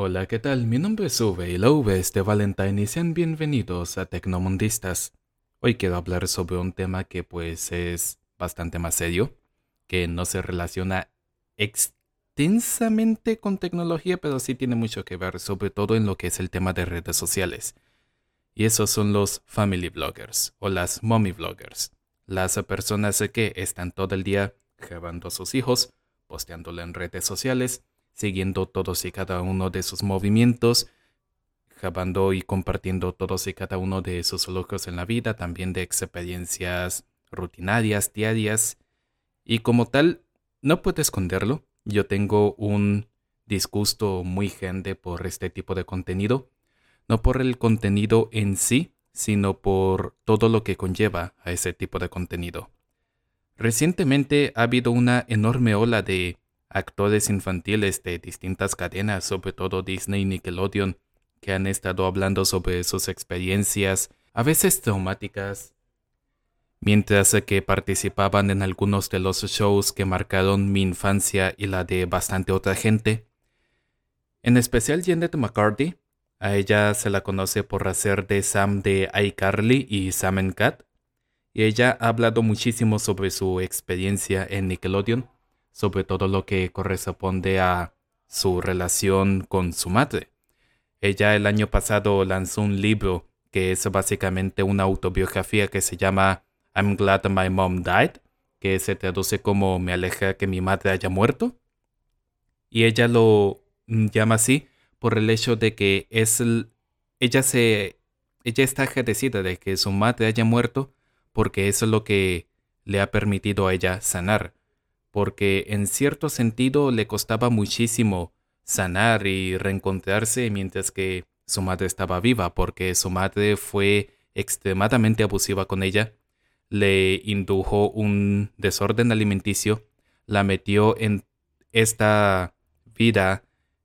Hola, ¿qué tal? Mi nombre es Uwe y la V es de Valentine y sean bienvenidos a Tecnomundistas. Hoy quiero hablar sobre un tema que pues es bastante más serio, que no se relaciona extensamente con tecnología, pero sí tiene mucho que ver, sobre todo en lo que es el tema de redes sociales. Y esos son los family bloggers o las mommy bloggers, las personas que están todo el día grabando a sus hijos, posteándolo en redes sociales, siguiendo todos y cada uno de sus movimientos, grabando y compartiendo todos y cada uno de sus logros en la vida, también de experiencias rutinarias, diarias. Y como tal, no puedo esconderlo, yo tengo un disgusto muy grande por este tipo de contenido, no por el contenido en sí, sino por todo lo que conlleva a ese tipo de contenido. Recientemente ha habido una enorme ola de actores infantiles de distintas cadenas, sobre todo Disney y Nickelodeon, que han estado hablando sobre sus experiencias, a veces traumáticas, mientras que participaban en algunos de los shows que marcaron mi infancia y la de bastante otra gente. En especial Janet McCarthy, a ella se la conoce por hacer de Sam de iCarly y Sam and Cat, y ella ha hablado muchísimo sobre su experiencia en Nickelodeon sobre todo lo que corresponde a su relación con su madre. Ella el año pasado lanzó un libro que es básicamente una autobiografía que se llama I'm Glad My Mom Died, que se traduce como Me aleja que mi madre haya muerto. Y ella lo llama así por el hecho de que es ella se ella está agradecida de que su madre haya muerto porque eso es lo que le ha permitido a ella sanar porque en cierto sentido le costaba muchísimo sanar y reencontrarse mientras que su madre estaba viva, porque su madre fue extremadamente abusiva con ella, le indujo un desorden alimenticio, la metió en esta vida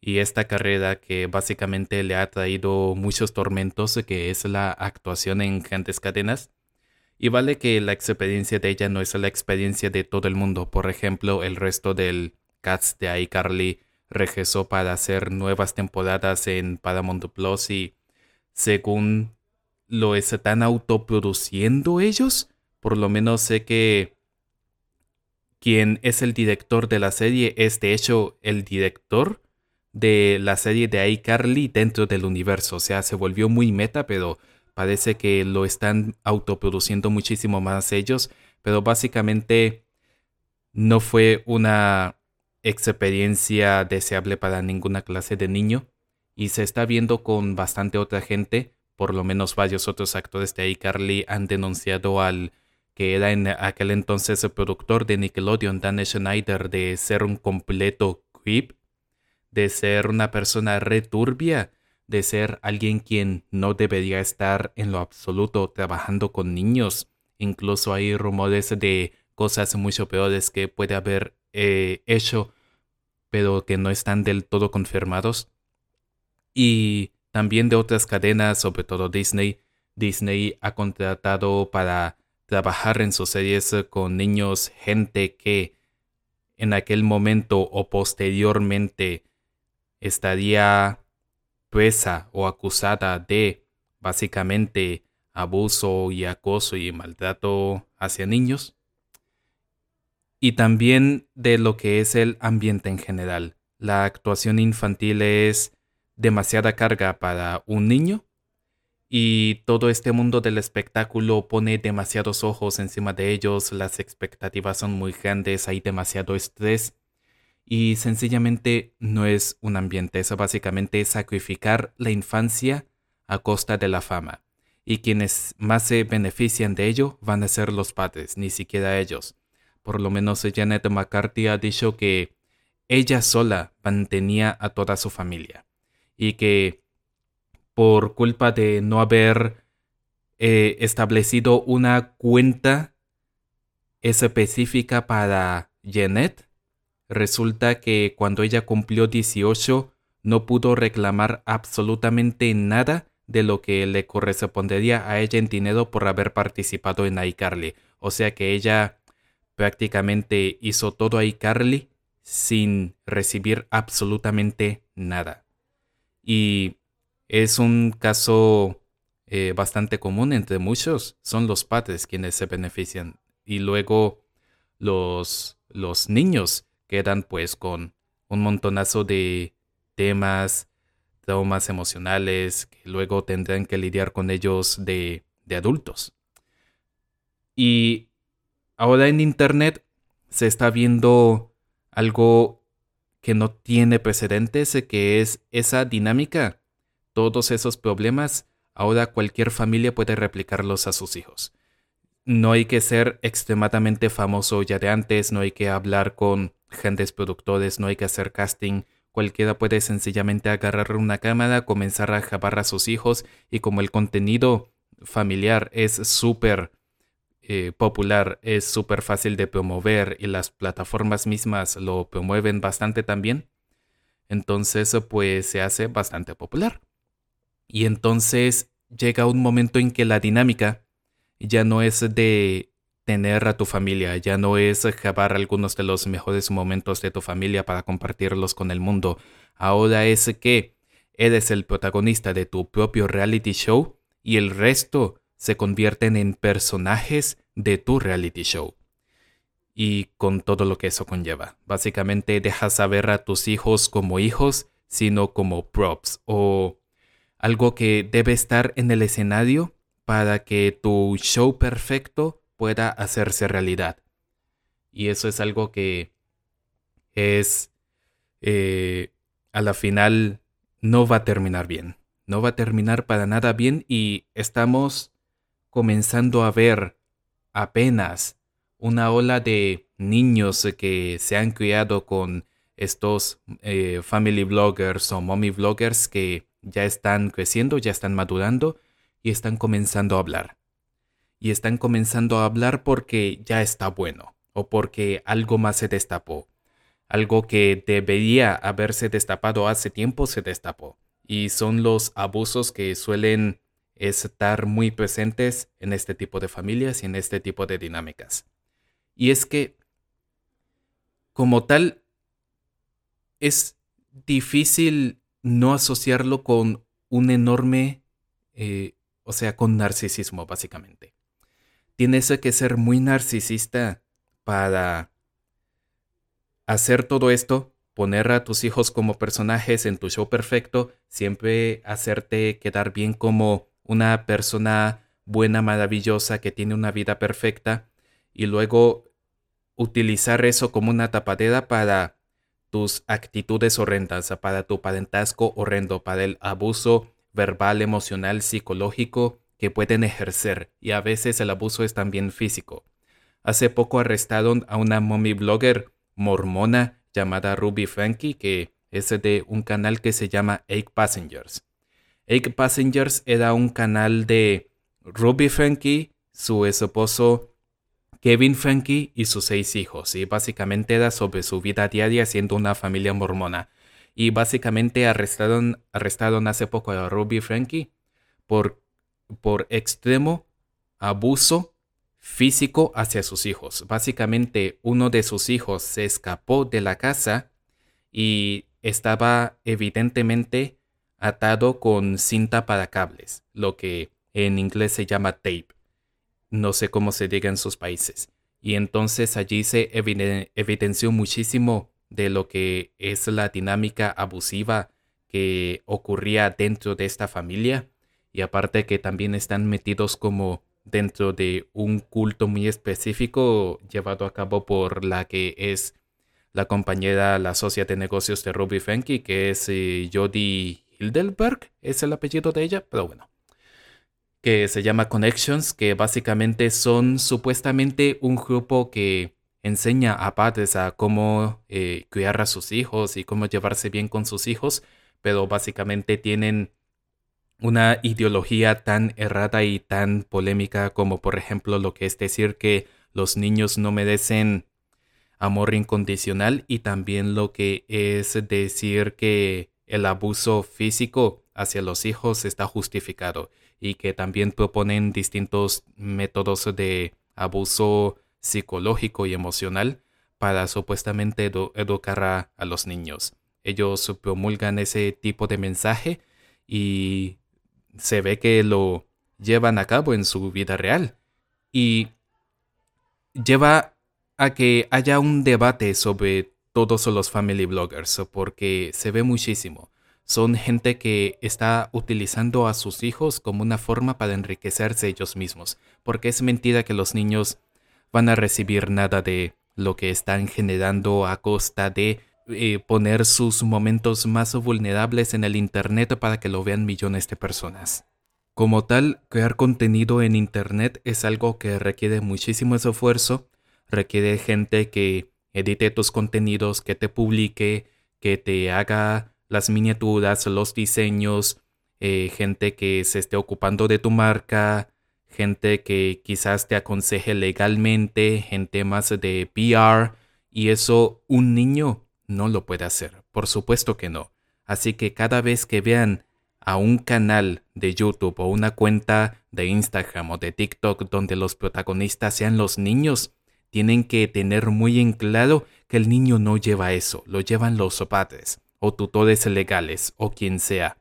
y esta carrera que básicamente le ha traído muchos tormentos, que es la actuación en grandes cadenas, y vale que la experiencia de ella no es la experiencia de todo el mundo. Por ejemplo, el resto del cast de iCarly regresó para hacer nuevas temporadas en Paramount Plus y según lo están autoproduciendo ellos, por lo menos sé que quien es el director de la serie es de hecho el director de la serie de iCarly dentro del universo. O sea, se volvió muy meta, pero Parece que lo están autoproduciendo muchísimo más ellos, pero básicamente no fue una experiencia deseable para ninguna clase de niño y se está viendo con bastante otra gente, por lo menos varios otros actores de iCarly han denunciado al que era en aquel entonces el productor de Nickelodeon, Dan Schneider, de ser un completo creep, de ser una persona returbia de ser alguien quien no debería estar en lo absoluto trabajando con niños. Incluso hay rumores de cosas mucho peores que puede haber eh, hecho, pero que no están del todo confirmados. Y también de otras cadenas, sobre todo Disney. Disney ha contratado para trabajar en sus series con niños gente que en aquel momento o posteriormente estaría o acusada de básicamente abuso y acoso y maltrato hacia niños. Y también de lo que es el ambiente en general. La actuación infantil es demasiada carga para un niño y todo este mundo del espectáculo pone demasiados ojos encima de ellos, las expectativas son muy grandes, hay demasiado estrés y sencillamente no es un ambiente, eso básicamente es sacrificar la infancia a costa de la fama. Y quienes más se benefician de ello van a ser los padres, ni siquiera ellos. Por lo menos Janet McCarthy ha dicho que ella sola mantenía a toda su familia y que por culpa de no haber eh, establecido una cuenta específica para Janet, Resulta que cuando ella cumplió 18 no pudo reclamar absolutamente nada de lo que le correspondería a ella en dinero por haber participado en iCarly. O sea que ella prácticamente hizo todo iCarly sin recibir absolutamente nada. Y es un caso eh, bastante común entre muchos. Son los padres quienes se benefician. Y luego los, los niños quedan pues con un montonazo de temas, traumas emocionales, que luego tendrán que lidiar con ellos de, de adultos. Y ahora en Internet se está viendo algo que no tiene precedentes, que es esa dinámica, todos esos problemas, ahora cualquier familia puede replicarlos a sus hijos. No hay que ser extremadamente famoso ya de antes, no hay que hablar con grandes productores, no hay que hacer casting, cualquiera puede sencillamente agarrar una cámara, comenzar a jabar a sus hijos y como el contenido familiar es súper eh, popular, es súper fácil de promover y las plataformas mismas lo promueven bastante también, entonces pues se hace bastante popular. Y entonces llega un momento en que la dinámica ya no es de tener a tu familia, ya no es grabar algunos de los mejores momentos de tu familia para compartirlos con el mundo. Ahora es que eres el protagonista de tu propio reality show y el resto se convierten en personajes de tu reality show. Y con todo lo que eso conlleva. Básicamente dejas saber a tus hijos como hijos, sino como props o algo que debe estar en el escenario para que tu show perfecto pueda hacerse realidad. Y eso es algo que es eh, a la final no va a terminar bien. No va a terminar para nada bien y estamos comenzando a ver apenas una ola de niños que se han criado con estos eh, family bloggers o mommy bloggers que ya están creciendo, ya están madurando y están comenzando a hablar. Y están comenzando a hablar porque ya está bueno o porque algo más se destapó. Algo que debería haberse destapado hace tiempo se destapó. Y son los abusos que suelen estar muy presentes en este tipo de familias y en este tipo de dinámicas. Y es que, como tal, es difícil no asociarlo con un enorme, eh, o sea, con narcisismo, básicamente. Tienes que ser muy narcisista para hacer todo esto, poner a tus hijos como personajes en tu show perfecto, siempre hacerte quedar bien como una persona buena, maravillosa, que tiene una vida perfecta, y luego utilizar eso como una tapadera para tus actitudes horrendas, para tu parentazgo horrendo, para el abuso verbal, emocional, psicológico que pueden ejercer, y a veces el abuso es también físico. Hace poco arrestaron a una mommy blogger mormona llamada Ruby Frankie, que es de un canal que se llama Eight Passengers. Egg Passengers era un canal de Ruby Frankie, su esposo Kevin Frankie y sus seis hijos. Y básicamente era sobre su vida diaria siendo una familia mormona. Y básicamente arrestaron, arrestaron hace poco a Ruby Frankie por, por extremo abuso físico hacia sus hijos. Básicamente uno de sus hijos se escapó de la casa y estaba evidentemente atado con cinta para cables, lo que en inglés se llama tape. No sé cómo se diga en sus países. Y entonces allí se evidenció muchísimo de lo que es la dinámica abusiva que ocurría dentro de esta familia. Y aparte que también están metidos como dentro de un culto muy específico llevado a cabo por la que es la compañera, la socia de negocios de Ruby Fenke, que es eh, Jody Hildelberg es el apellido de ella, pero bueno. Que se llama Connections, que básicamente son supuestamente un grupo que enseña a padres a cómo eh, criar a sus hijos y cómo llevarse bien con sus hijos, pero básicamente tienen una ideología tan errada y tan polémica como por ejemplo lo que es decir que los niños no merecen amor incondicional y también lo que es decir que el abuso físico hacia los hijos está justificado y que también proponen distintos métodos de abuso psicológico y emocional para supuestamente educar a, los niños. ellos promulgan ese tipo de mensaje y se ve que lo llevan a cabo en su vida real. Y lleva a que haya un debate sobre todos los family bloggers, porque se ve muchísimo. Son gente que está utilizando a sus hijos como una forma para enriquecerse ellos mismos, porque es mentira que los niños van a recibir nada de lo que están generando a costa de eh, poner sus momentos más vulnerables en el Internet para que lo vean millones de personas. Como tal, crear contenido en Internet es algo que requiere muchísimo esfuerzo, requiere gente que edite tus contenidos, que te publique, que te haga las miniaturas, los diseños, eh, gente que se esté ocupando de tu marca, gente que quizás te aconseje legalmente en temas de PR, y eso un niño no lo puede hacer, por supuesto que no. Así que cada vez que vean a un canal de YouTube o una cuenta de Instagram o de TikTok donde los protagonistas sean los niños, tienen que tener muy en claro que el niño no lleva eso, lo llevan los padres o tutores legales o quien sea.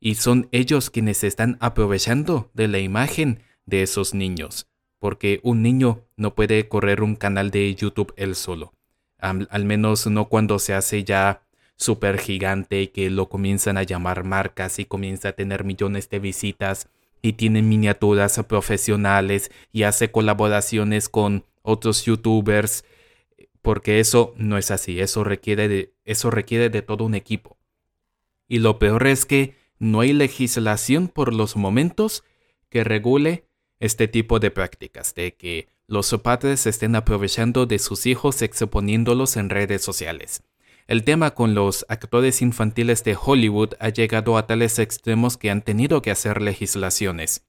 Y son ellos quienes están aprovechando de la imagen de esos niños, porque un niño no puede correr un canal de YouTube él solo, al, menos no cuando se hace ya súper gigante y que lo comienzan a llamar marcas y comienza a tener millones de visitas y tiene miniaturas profesionales y hace colaboraciones con otros youtubers porque eso no es así, eso requiere de eso requiere de todo un equipo. Y lo peor es que no hay legislación por los momentos que regule este tipo de prácticas, de que los padres estén aprovechando de sus hijos exponiéndolos en redes sociales. El tema con los actores infantiles de Hollywood ha llegado a tales extremos que han tenido que hacer legislaciones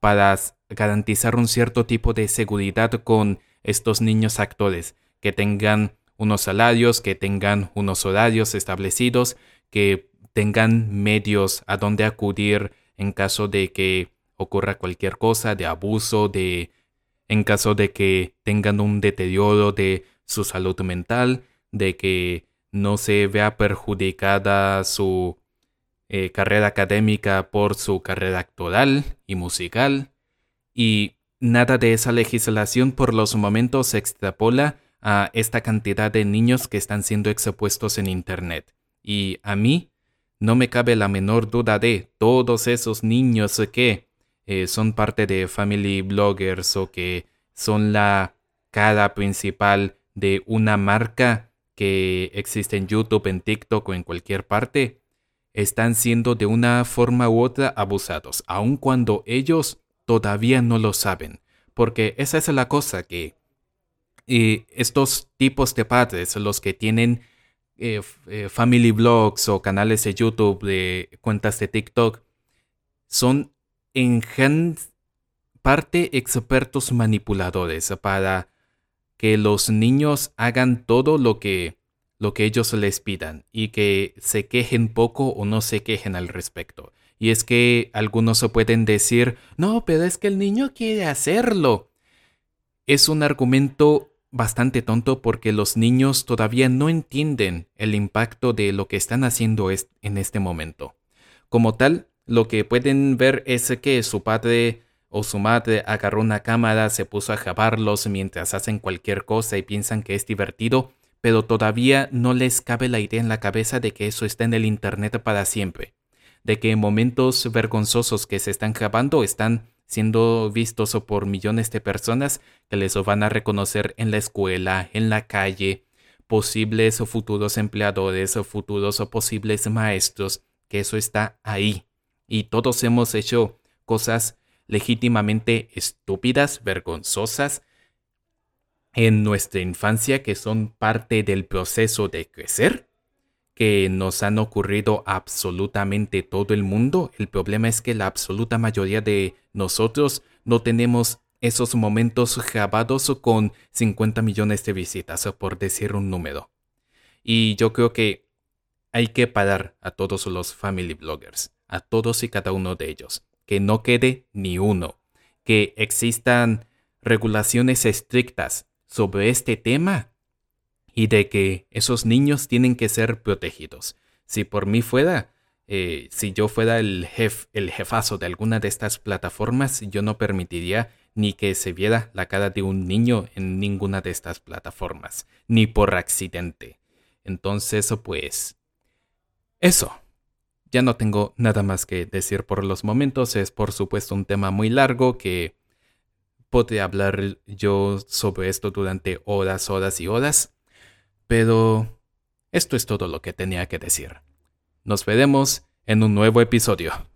para garantizar un cierto tipo de seguridad con estos niños actores, que tengan unos salarios, que tengan unos horarios establecidos, que tengan medios a donde acudir en caso de que ocurra cualquier cosa de abuso, de en caso de que tengan un deterioro de su salud mental, de que no se vea perjudicada su eh, carrera académica por su carrera actoral y musical, y nada de esa legislación por los momentos se extrapola a esta cantidad de niños que están siendo expuestos en Internet. Y a mí no me cabe la menor duda de todos esos niños que eh, son parte de family bloggers o que son la cara principal de una marca que existe en YouTube, en TikTok o en cualquier parte, están siendo de una forma u otra abusados, aun cuando ellos todavía no lo saben. Porque esa es la cosa que y estos tipos de padres, los que tienen eh, eh, family blogs o canales de YouTube, de cuentas de TikTok, son en parte expertos manipuladores para que los niños hagan todo lo que lo que ellos les pidan y que se quejen poco o no se quejen al respecto. Y es que algunos pueden decir, no, pero es que el niño quiere hacerlo. Es un argumento bastante tonto porque los niños todavía no entienden el impacto de lo que están haciendo en este momento. Como tal, lo que pueden ver es que su padre o su madre agarró una cámara, se puso a jabarlos mientras hacen cualquier cosa y piensan que es divertido, pero todavía no les cabe la idea en la cabeza de que eso está en el Internet para siempre, de que momentos vergonzosos que se están grabando están siendo vistos por millones de personas que les van a reconocer en la escuela, en la calle, posibles o futuros empleadores o futuros o posibles maestros, que eso está ahí. Y todos hemos hecho cosas legítimamente estúpidas, vergonzosas en nuestra infancia que son parte del proceso de crecer, que nos han ocurrido absolutamente todo el mundo. El problema es que la absoluta mayoría de nosotros no tenemos esos momentos grabados con 50 millones de visitas, por decir un número. Y yo creo que hay que parar a todos los family bloggers, a todos y cada uno de ellos que no quede ni uno, que existan regulaciones estrictas sobre este tema y de que esos niños tienen que ser protegidos. Si por mí fuera, eh, si yo fuera el, jef, el jefazo de alguna de estas plataformas, yo no permitiría ni que se viera la cara de un niño en ninguna de estas plataformas, ni por accidente. Entonces, pues... Eso. Ya no tengo nada más que decir por los momentos. Es por supuesto un tema muy largo que podría hablar yo sobre esto durante horas, horas y horas. Pero esto es todo lo que tenía que decir. Nos veremos en un nuevo episodio.